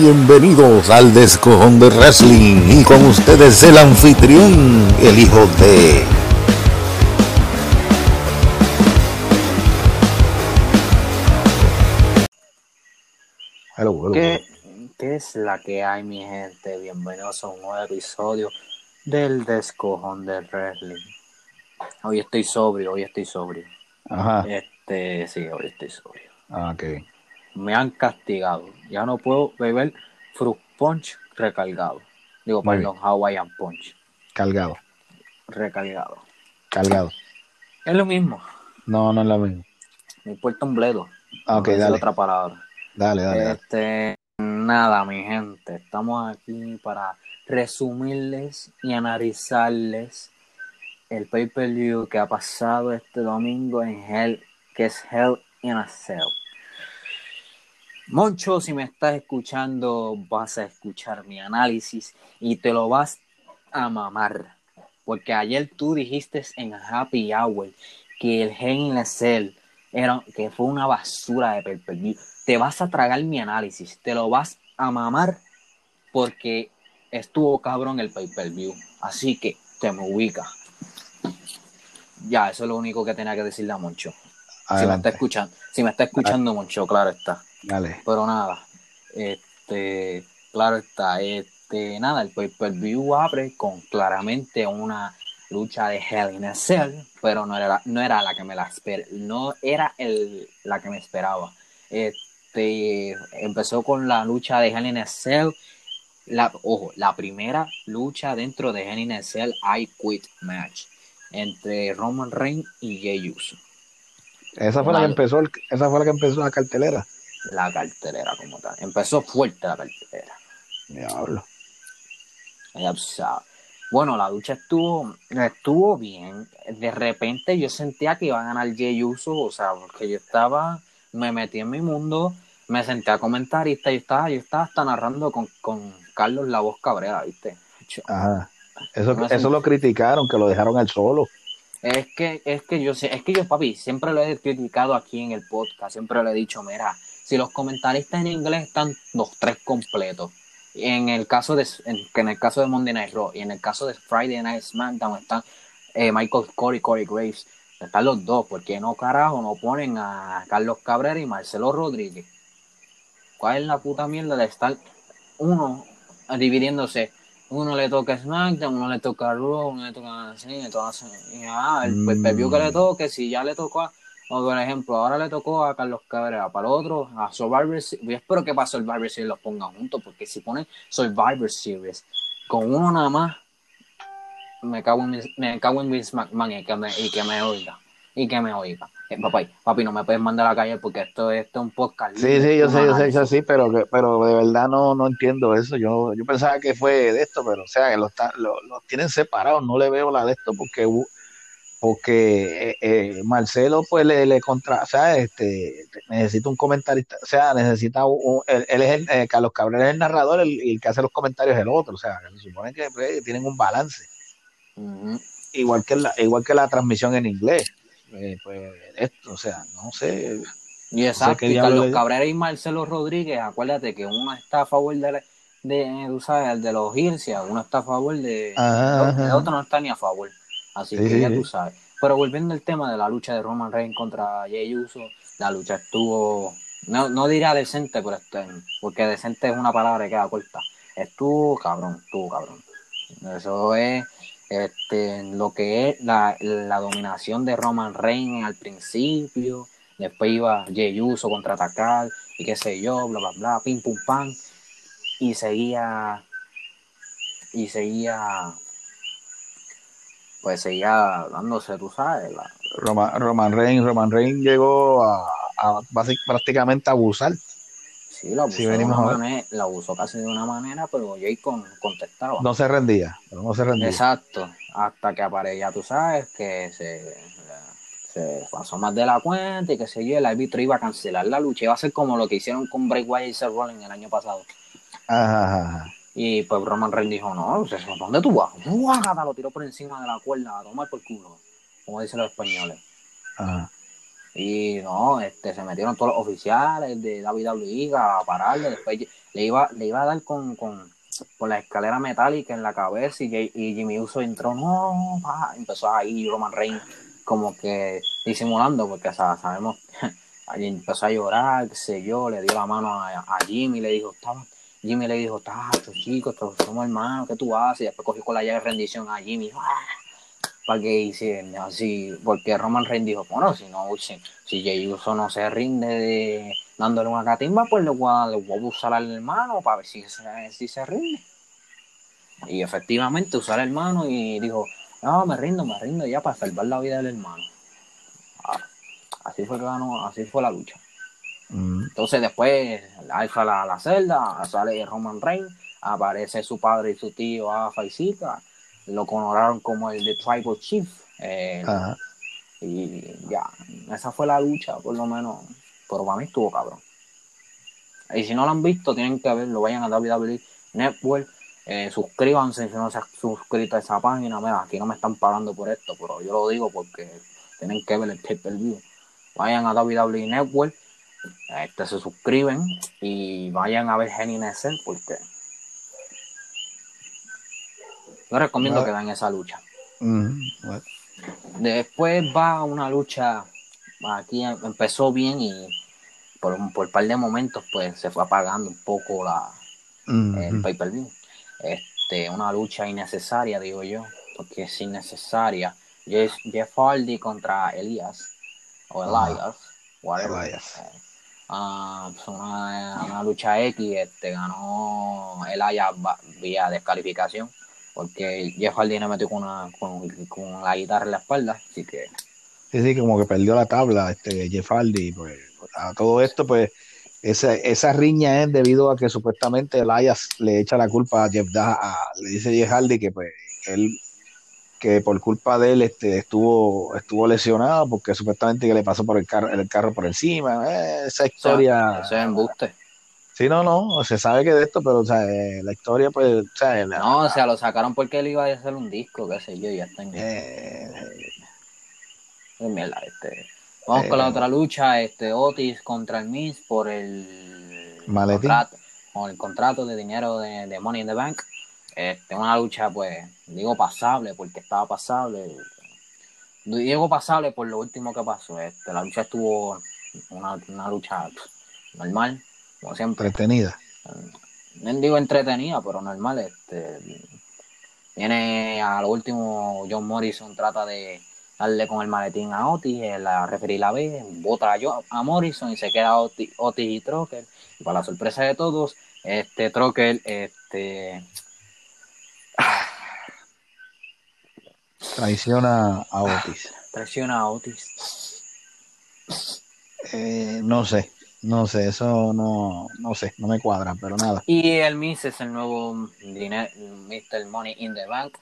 Bienvenidos al Descojón de Wrestling y con ustedes el anfitrión, el hijo de... Hello, hello, ¿Qué, es la que hay, mi gente? Bienvenidos a un nuevo episodio del Descojón de Wrestling. Hoy estoy sobrio, hoy estoy sobrio. Ajá. Este, sí, hoy estoy sobrio. Ah, ok. Me han castigado. Ya no puedo beber Fruit Punch recargado. Digo, Muy perdón, Hawaiian Punch Cargado. recargado. Cargado. Es lo mismo. No, no es lo mismo. Me importa un bledo. Ah, ok, No dale. otra palabra. Dale, dale, dale. Este, nada, mi gente, estamos aquí para resumirles y analizarles el pay-per-view que ha pasado este domingo en Hell, que es Hell in a Cell. Moncho, si me estás escuchando, vas a escuchar mi análisis y te lo vas a mamar. Porque ayer tú dijiste en Happy Hour que el a Cell era, que fue una basura de pay-per-view. Te vas a tragar mi análisis, te lo vas a mamar porque estuvo cabrón el pay-per-view. Así que te me ubica. Ya, eso es lo único que tenía que decirle a Moncho. Si me está escuchando, si me está escuchando Moncho, claro está. Dale. Pero nada, este, claro está, este, nada, el pay-per-view abre con claramente una lucha de Hell in a Cell, pero no era, no era la que me la esper- no era el, la que me esperaba. Este, empezó con la lucha de Hell in a Cell, la, ojo, la primera lucha dentro de Hell in a Cell I Quit Match entre Roman Reigns y Jey Uso. Esa fue la que empezó, esa fue la que empezó la cartelera. La cartelera como tal. Empezó fuerte la cartelera. Diablo. Ya sabes. Bueno, la lucha estuvo, estuvo bien. De repente yo sentía que iba a ganar Jey Uso, o sea, porque yo estaba, me metí en mi mundo, me senté a comentarista y estaba, yo estaba hasta narrando con, con Carlos La Voz Cabrera, ¿viste? Ajá. Eso, eso lo criticaron, que lo dejaron al solo. Es que, es que yo sé, es que yo, papi, siempre lo he criticado aquí en el podcast, siempre le he dicho, mira, si los comentaristas en inglés están los tres completos, en el caso de, en, en el caso de Monday Night Raw y en el caso de Friday Night SmackDown están eh, Michael Corey, Corey Graves, están los dos, porque no carajo no ponen a Carlos Cabrera y Marcelo Rodríguez. ¿Cuál es la puta mierda de estar uno dividiéndose? Uno le toca SmackDown, uno le toca Raw, uno le toca así, entonces, ah, el Mm. que le toque, si ya le tocó a, o por ejemplo, ahora le tocó a Carlos Cabrera, para el otro, a Survivor Series, yo espero que para Survivor Series los pongan juntos, porque si ponen Survivor Series con uno nada más, me cago en, me cago en Vince McMahon y que me, y que me oiga, y que me oiga. Eh, papi, papi, no me puedes mandar a la calle porque esto, esto es un podcast. Sí, sí, yo sé, yo sé, yo sí, pero, que- pero de verdad no, no entiendo eso. Yo, yo pensaba que fue de esto, pero o sea, que los ta- lo- los tienen separados. No le veo la de esto porque porque eh, eh, Marcelo pues le, le contra, o sea, este, necesita un comentarista, o sea, necesita un, él, él es el, eh, Carlos Cabrera es el narrador el- que hace los comentarios es el otro, o sea, se supone que pues, tienen un balance, igual que la, igual que la transmisión en inglés, Eh, pues esto, o sea, no sé, Y exacto, y Carlos Cabrera y Marcelo Rodríguez, acuérdate que uno está a favor de, la- de tú sabes, el de los y uno está a favor de... Ajá, el ajá. otro no está ni a favor. Así Sí, que ya sí. tú sabes. Pero volviendo al tema de la lucha de Roman Reigns contra Jey Uso, la lucha estuvo, no, no diría decente, pero este, porque decente es una palabra que queda corta. Estuvo cabrón, estuvo cabrón. Eso es este, lo que es la, la dominación de Roman Reigns al principio, después iba Jey Uso contraatacar y qué sé yo, bla bla bla, pim pum pam, y seguía y seguía pues seguía dándose, tú sabes, la, Roman, Roman Reigns, Roman Reigns llegó a, a prácticamente a abusar. sí, la abusó, Sí, de venimos una manera, la abusó casi de una manera, pero Jay con, contestaba. No se rendía, pero no se rendía. Exacto, hasta que aparece, ya tú sabes, que se, se pasó más de la cuenta y que sé yo, el árbitro iba a cancelar la lucha, iba a ser como lo que hicieron con Bray Wyatt y Seth Rollins el año pasado. Ajá, ajá. Y pues Roman Reigns dijo, no, ¿dónde tú vas? ¡Guácata! Lo tiró por encima de la cuerda a tomar por culo, como dicen los españoles. ajá. Y no, este, se metieron todos los oficiales de WWE a pararle. Después le iba, le iba a dar con, con, con la escalera metálica en la cabeza y, y Jimmy Uso entró, no, empezó ahí Roman Reigns como que disimulando, porque sabemos, allí empezó a llorar, qué sé yo, le dio la mano a, a Jimmy, le dijo, estaba Jimmy le dijo, estos chicos, somos hermanos, ¿qué tú haces? Y después cogió con la llave de rendición a Jimmy, ah", para que hicieran así, porque Roman Reigns dijo, bueno, si no, si, si Jey Uso no se rinde de, dándole una catimba, pues le voy, a, usar al hermano para ver si, se rinde. Y efectivamente usar al hermano y dijo, no, me rindo, me rindo ya para salvar la vida del hermano. Ah, así fue que ganó, así fue la lucha. Mm. Entonces después alza la, la celda, sale Roman Reigns, aparece su padre y su tío Afa y lo coronaron como el de Tribal Chief. Eh, y ya, esa fue la lucha, por lo menos. Pero para mí estuvo cabrón. Y si no lo han visto, tienen que verlo. Vayan a WWE Network. Eh, suscríbanse si no se han suscrito a esa página. Mira, aquí no me están pagando por esto, pero yo lo digo porque tienen que ver el pay-per-view. Vayan a WWE Network este, se suscriben y vayan a ver Henny Nessel porque yo recomiendo que vean esa lucha. Después va una lucha, aquí empezó bien y por un por par de momentos pues se fue apagando un poco la el pay per view. Este, una lucha innecesaria, digo yo, porque es innecesaria. Jeff, Jeff Hardy contra Elias o Elias, whatever. Elias. Eh, Ah, pues una, lucha X, este, ganó el Aya vía descalificación, porque Jeff Hardy me metió con, una, con, la guitarra en la espalda, así que... Sí, sí, como que perdió la tabla este Jeff Hardy, pues, a todo esto, pues, esa, esa riña es debido a que supuestamente el Elias le echa la culpa a Jeff Da, le dice Jeff Hardy que pues él que por culpa de él este, estuvo, estuvo lesionado porque supuestamente que le pasó por el carro, el carro por encima. Eh, esa historia. eso es embuste. Sí, no, no, se sabe que de esto, pero o sea, eh, la historia, pues. O sea, no, o sea, lo sacaron porque él iba a hacer un disco, qué sé yo, ya está en. Eh, este. Vamos con la otra lucha, este Otis contra el Miz por el contrato, con el contrato de dinero de, de Money in the Bank. Este, una lucha, pues, digo pasable porque estaba pasable. Digo pasable por lo último que pasó. Este, la lucha estuvo una, una lucha normal, como siempre. Entretenida. No digo entretenida, pero normal. Este, viene a lo último, John Morrison trata de darle con el maletín a Otis, la referí la vez, bota a, a Morrison y se queda Otis, Otis y Trocker. Y para la sorpresa de todos, este Trocker este, Traiciona a Otis. Traiciona a Otis. Eh, no sé, no sé, eso no, no sé, no me cuadra, pero nada. Y el Miss es el nuevo Mr. Money in the Bank.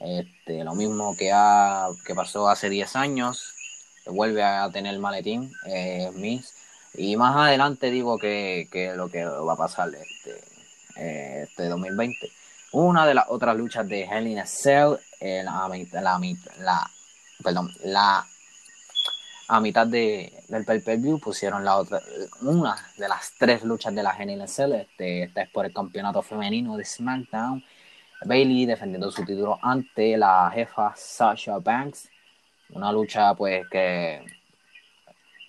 Este, lo mismo que, ha, que pasó hace 10 años. Vuelve a tener maletín, eh, Miss. Y más adelante digo que, que lo que va a pasar este, eh, este 2020 una de las otras luchas de Hell in a Cell, eh, la, la, perdón, la a mitad de, del pay per view pusieron la otra, una de las tres luchas de la Cell, este, esta es por el campeonato femenino de SmackDown. Bailey defendiendo su título ante la jefa Sasha Banks. Una lucha pues que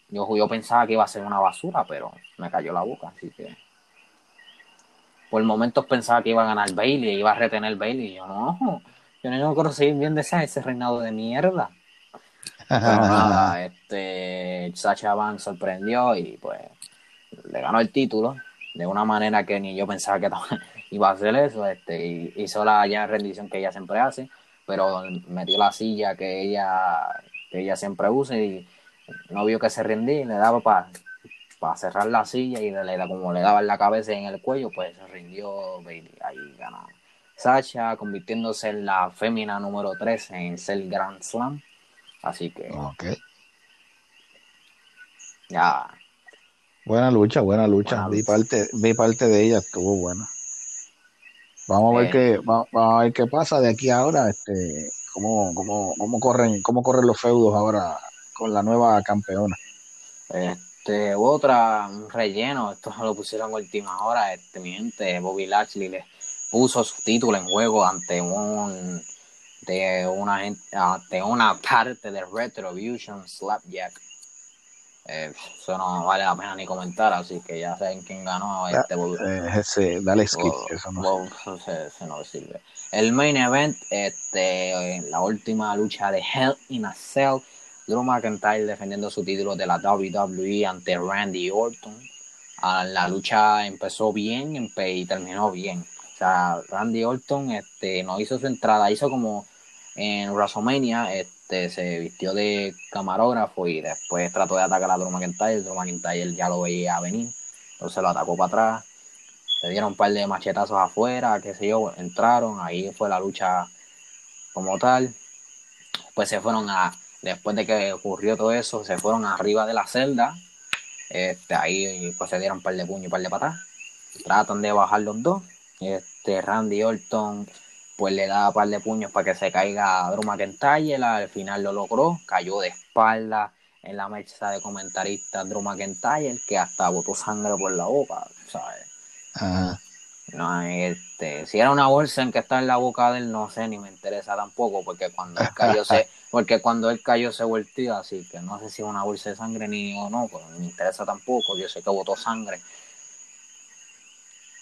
yo, yo pensaba que iba a ser una basura, pero me cayó la boca, así que por momentos pensaba que iba a ganar Bailey, iba a retener Bailey. Y yo no, yo no quiero seguir viendo ese, ese reinado de mierda. Pero nada, este, Sacha Van sorprendió y pues le ganó el título de una manera que ni yo pensaba que iba a hacer eso. Este, y hizo la ya rendición que ella siempre hace, pero metió la silla que ella, que ella siempre usa y no vio que se rendía y le daba para para cerrar la silla y le, como le daba en la cabeza y en el cuello, pues se rindió Bailey. Ahí ganó. Sacha convirtiéndose en la fémina número 3 en ser Grand Slam. Así que. Ok. Ya. Buena lucha, buena lucha. vi, Parte, vi parte de ella, estuvo buena. Vamos a ver qué, vamos a ver qué pasa de aquí ahora, este, cómo, cómo, cómo corren, cómo corren los feudos ahora con la nueva campeona. Este, otra, un relleno, esto lo pusieron a última hora, este, mi gente, Bobby Lashley le puso su título en juego ante un de una ante una parte de Retribution Slapjack. Eh, eso no vale la pena ni comentar, así que ya saben quién ganó este eh, ese, dale skip, eso no, se, no sirve. El main event, este, la última lucha de Hell in a Cell Drew McIntyre defendiendo su título de la WWE ante Randy Orton. Ah, la lucha empezó bien y terminó bien. Sea, Randy Orton este, no hizo su entrada, hizo como en WrestleMania, este, se vistió de camarógrafo y después trató de atacar a Drew McIntyre. Drew McIntyre ya lo veía venir, entonces lo atacó para atrás. Se dieron un par de machetazos afuera, qué sé yo, entraron, ahí fue la lucha como tal. Pues se fueron a Después de que ocurrió todo eso, se fueron arriba de la celda. Este, ahí pues se dieron un par de puños y un par de patas. Tratan de bajar los dos. Este, Randy Orton pues le da un par de puños para que se caiga a Drew McIntyre. Al final lo logró. Cayó de espalda en la mesa de comentarista Drew McIntyre, que hasta botó sangre por la boca, ¿sabes? Ajá. No, este, si era una bolsa en que está en la boca de él, no sé, ni me interesa tampoco, porque cuando él cayó se, porque cuando él cayó se volteó, así que no sé si es una bolsa de sangre ni o no, pero no me interesa tampoco, yo sé que botó sangre.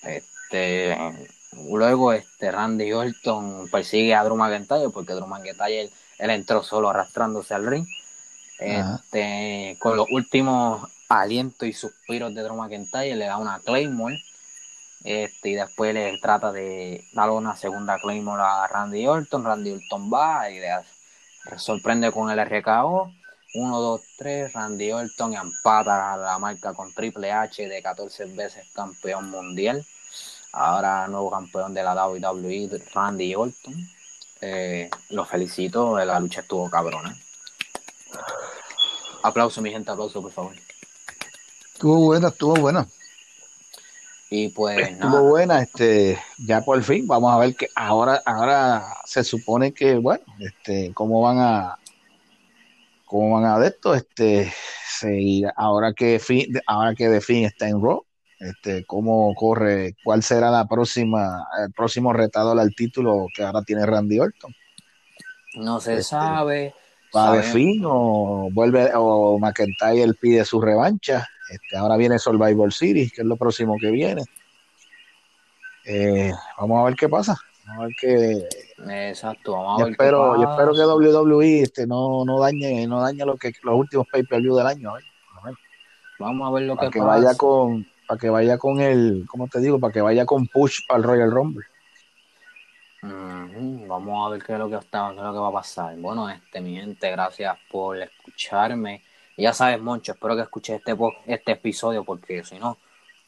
Este, luego este Randy Orton persigue a Drew McIntyre, porque Drew McIntyre él, entró solo arrastrándose al ring. Este, con los últimos alientos y suspiros de Drew McIntyre le da una Claymore este, y después le trata de dar una segunda Claymore a Randy Orton. Randy Orton va y le sorprende con el RKO. 1, 2, 3. Randy Orton empata la marca con Triple H de 14 veces campeón mundial. Ahora nuevo campeón de la WWE, Randy Orton. Eh, lo felicito, la lucha estuvo cabrona. Aplauso, mi gente, aplauso, por favor. Estuvo buena, estuvo buena. Y pues Estuvo buena, este, ya por fin, vamos a ver que ahora, ahora se supone que, bueno, este, cómo van a, cómo van a de esto, este, seguir, ahora que fin, ahora que de fin está en Raw, este, cómo corre, cuál será la próxima, el próximo retador al título que ahora tiene Randy Orton. No se este, sabe. ¿Va de fin o vuelve, o McIntyre pide su revancha? Este, ahora viene Survivor Series, que es lo próximo que viene. Eh, vamos a ver qué pasa. Vamos a ver qué. Exacto, vamos a ver espero, Yo espero que WWE este, no, no dañe, no dañe lo que, los últimos pay-per-view del año. Vamos a ver lo para que, vaya con Para que vaya con el, ¿cómo te digo? Para que vaya con push al Royal Rumble. Vamos a ver qué es lo que está, qué es lo que va a pasar. Bueno, este, mi gente, gracias por escucharme ya sabes, Moncho, espero que escuches este, este episodio porque si no,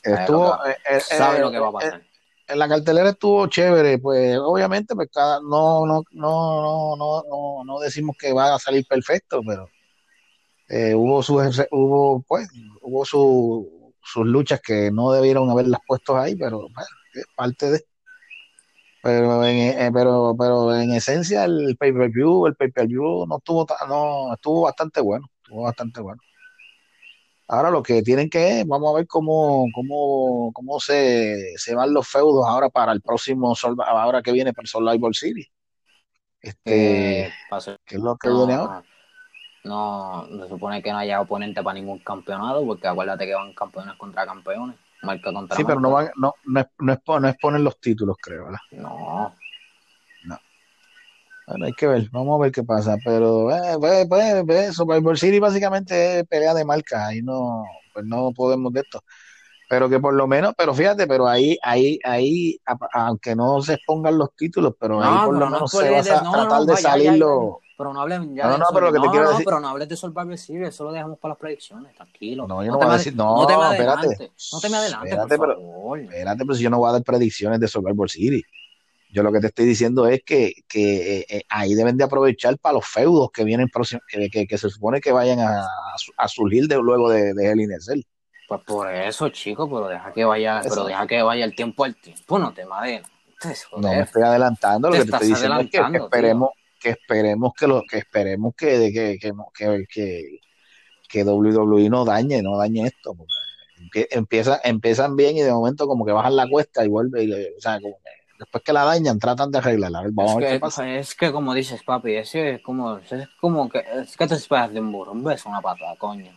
estuvo, eh, eh, sabe lo que va a eh, pasar. en la cartelera estuvo chévere, pues obviamente pues cada, no, no, no, no, no, no, decimos que va a salir perfecto, pero hubo su, hubo pues hubo su, sus luchas que no debieron haberlas puesto ahí, pero bueno, es parte de pero en, pero, pero en esencia el pay-per-view, el pay-per-view no estuvo no estuvo bastante bueno bastante bueno. Ahora lo que tienen que vamos a ver cómo, cómo, cómo se, se van los feudos ahora para el próximo, ahora que viene para el Survivor City. Este, eh, ¿Qué es lo que viene ahora? No, se supone que no haya oponente para ningún campeonato, porque acuérdate que van campeones contra campeones, marca contra Sí, pero no, van, no, no, es, no, es, no es poner los títulos, creo, ¿verdad? No, bueno, hay que ver, vamos a ver qué pasa. Pero, eh, pues, pues, pues Survivor City básicamente es pelea de marca, ahí no, pues no podemos de esto. Pero que por lo menos, pero fíjate, pero ahí, ahí, ahí, aunque no se expongan los títulos, pero ahí por lo menos se va a tratar de salirlo. Pero no hablen ya. No, no, pero lo que te quiero decir. pero no hables de Survivor Series, eso lo dejamos para las predicciones, tranquilo. No, yo no, voy a decir, no, no espérate. No te me adelantes, espérate, por favor. Pero, espérate, pero si yo no voy a dar predicciones de Survivor Series. Yo lo que te estoy diciendo es que, que eh, eh, ahí deben de aprovechar para los feudos que vienen próximos, que, que, se supone que vayan a, a surgir de, luego de, de Hell Pues por eso, chico, pero deja que vaya, pero deja que vaya el tiempo al tiempo, no te madres. No me estoy adelantando, lo que te estoy diciendo es que, esperemos, que esperemos que lo, que esperemos que, que, que, que, que WWE no dañe, no dañe esto, porque empieza, empiezan bien y de momento como que bajan la cuesta y vuelve, y, o sea, como que después que la dañan tratan de arreglarla. Vamos es, a ver que, qué pasa. es que como dices, papi, es, es como, es como que, es que te esperas de un burro, un beso, una patada, coño.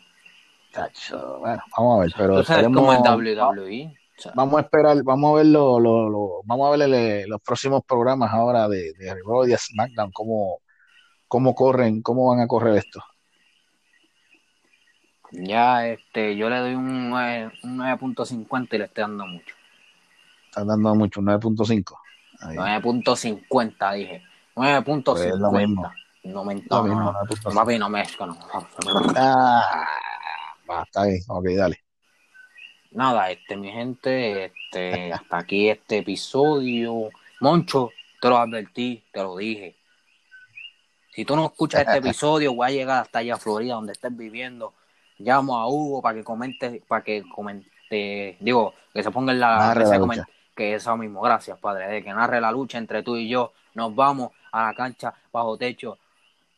Chacho, bueno, vamos a ver, pero Tú sabes esperemos- como el WWE. Vamos a esperar, vamos a ver lo, lo- lo- vamos a ver el- los próximos programas ahora de, de Raw y SmackDown, cómo, cómo corren, cómo van a correr esto. ya, este, yo le doy un, nueve- un 9.50 y le estoy dando mucho. Están dando mucho, 9.5. Ahí. 9.50 dije. Pues es lo 9.50. mismo. no me no, no, 9.5. papi, no no. Ah, está ok, dale. Nada, este, mi gente, este, hasta aquí este episodio. Moncho, te lo advertí, te lo dije. Si tú no escuchas este episodio, voy a llegar hasta allá a Florida, donde estés viviendo. Llamo a Hugo para que comente, para que comente, digo, que se ponga en la, la comente- que eso mismo, gracias, padre, de que narre la lucha entre tú y yo. Nos vamos a la cancha bajo techo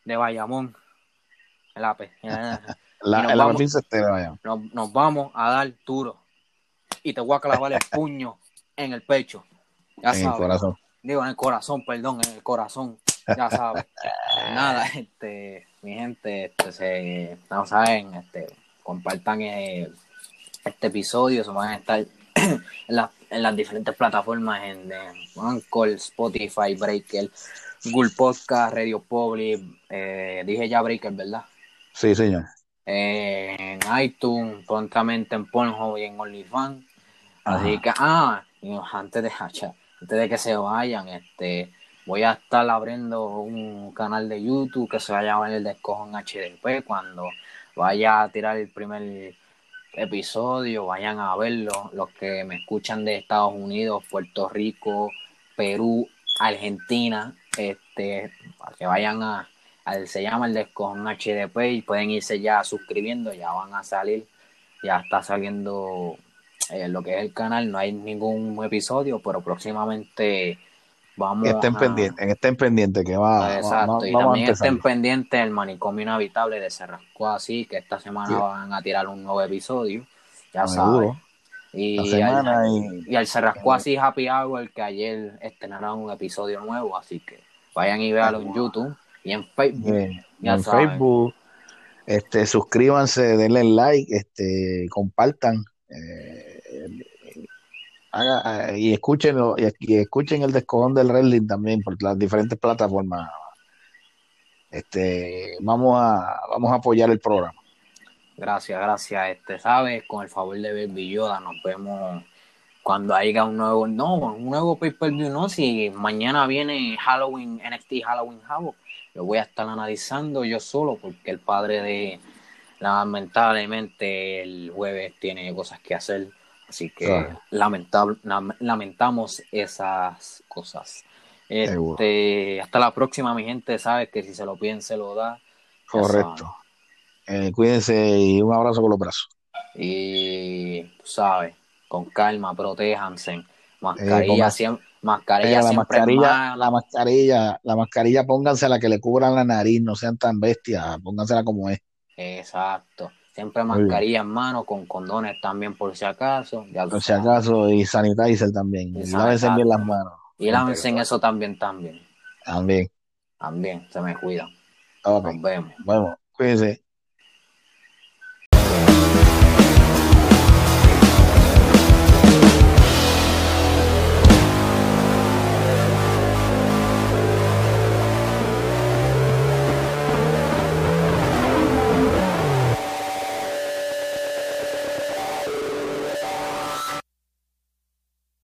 de Bayamón. En la, pe- en la- nos el vamos. Nos, nos vamos a dar duro. Y te voy a clavar el puño en el pecho. Ya en el sabes. corazón. Digo, en el corazón, perdón, en el corazón. Ya sabes. Nada, este, mi gente, este, se, no saben, este, compartan eh, este episodio, se van a estar en, la- en las diferentes plataformas, en, en Anchor, Spotify, Breaker, Google Podcast, Radio Public, eh, dije ya Breaker, ¿verdad? Sí, señor. en iTunes, prontamente en Pornhub y en OnlyFans. Así que, ah, antes de, antes de que se vayan, este, voy a estar abriendo un canal de YouTube que se va a llamar El Descojón HDP. Cuando vaya a tirar el primer episodio, vayan a verlo. Los que me escuchan de Estados Unidos, Puerto Rico, Perú, Argentina, este, que vayan a, al- se llama el Descojón HDP y pueden irse ya suscribiendo, ya van a salir, ya está saliendo eh, lo que es el canal, no hay ningún episodio, pero próximamente vamos Estén a... pendientes, estén pendientes que va, Exacto, y vamos también estén pendientes del manicomio inhabitable de Cerrasco así, que esta semana Sí. van a tirar un nuevo episodio, ya Seguro. saben. Y, al- y y al Cerrasco así Happy Hour, que ayer estrenaron un episodio nuevo, así que vayan y véanlo en YouTube y en Facebook. Bien, Ya en saben. Facebook, este, suscríbanse, denle like, este, compartan, eh, haga- y escúchenlo, y, y escuchen el descojón del wrestling también por las diferentes plataformas. Este, vamos a, vamos a apoyar el programa. Gracias, gracias. Este, sabes, con el favor de Baby Yoda, nos vemos cuando haya un nuevo, no, un nuevo pay-per-view, no, si mañana viene Halloween, NXT Halloween Havoc, lo voy a estar analizando yo solo porque el padre de, lamentablemente, el jueves tiene cosas que hacer, así que lamentable, lam- lamentamos esas cosas. Este, hasta la próxima, mi gente, sabes que si se lo piden, se lo da. Correcto. Eh, cuídense y un abrazo con los brazos. Y tú sabes, con calma, protéjanse. Mascarilla, pongan- siempre, mascarilla Eh, la siempre mascarilla, la mascarilla, la mascarilla, pónganse la que le cubran la nariz, no sean tan bestias, póngansela como es. Exacto. Siempre mascarilla en mano, con condones también por si acaso. Ya Por si sabes. acaso, y sanitizer también. Y Y lávense bien las manos. Y lávense en eso también, también. También. También, se me cuidan. Ok. Nos vemos. Bueno, cuídense.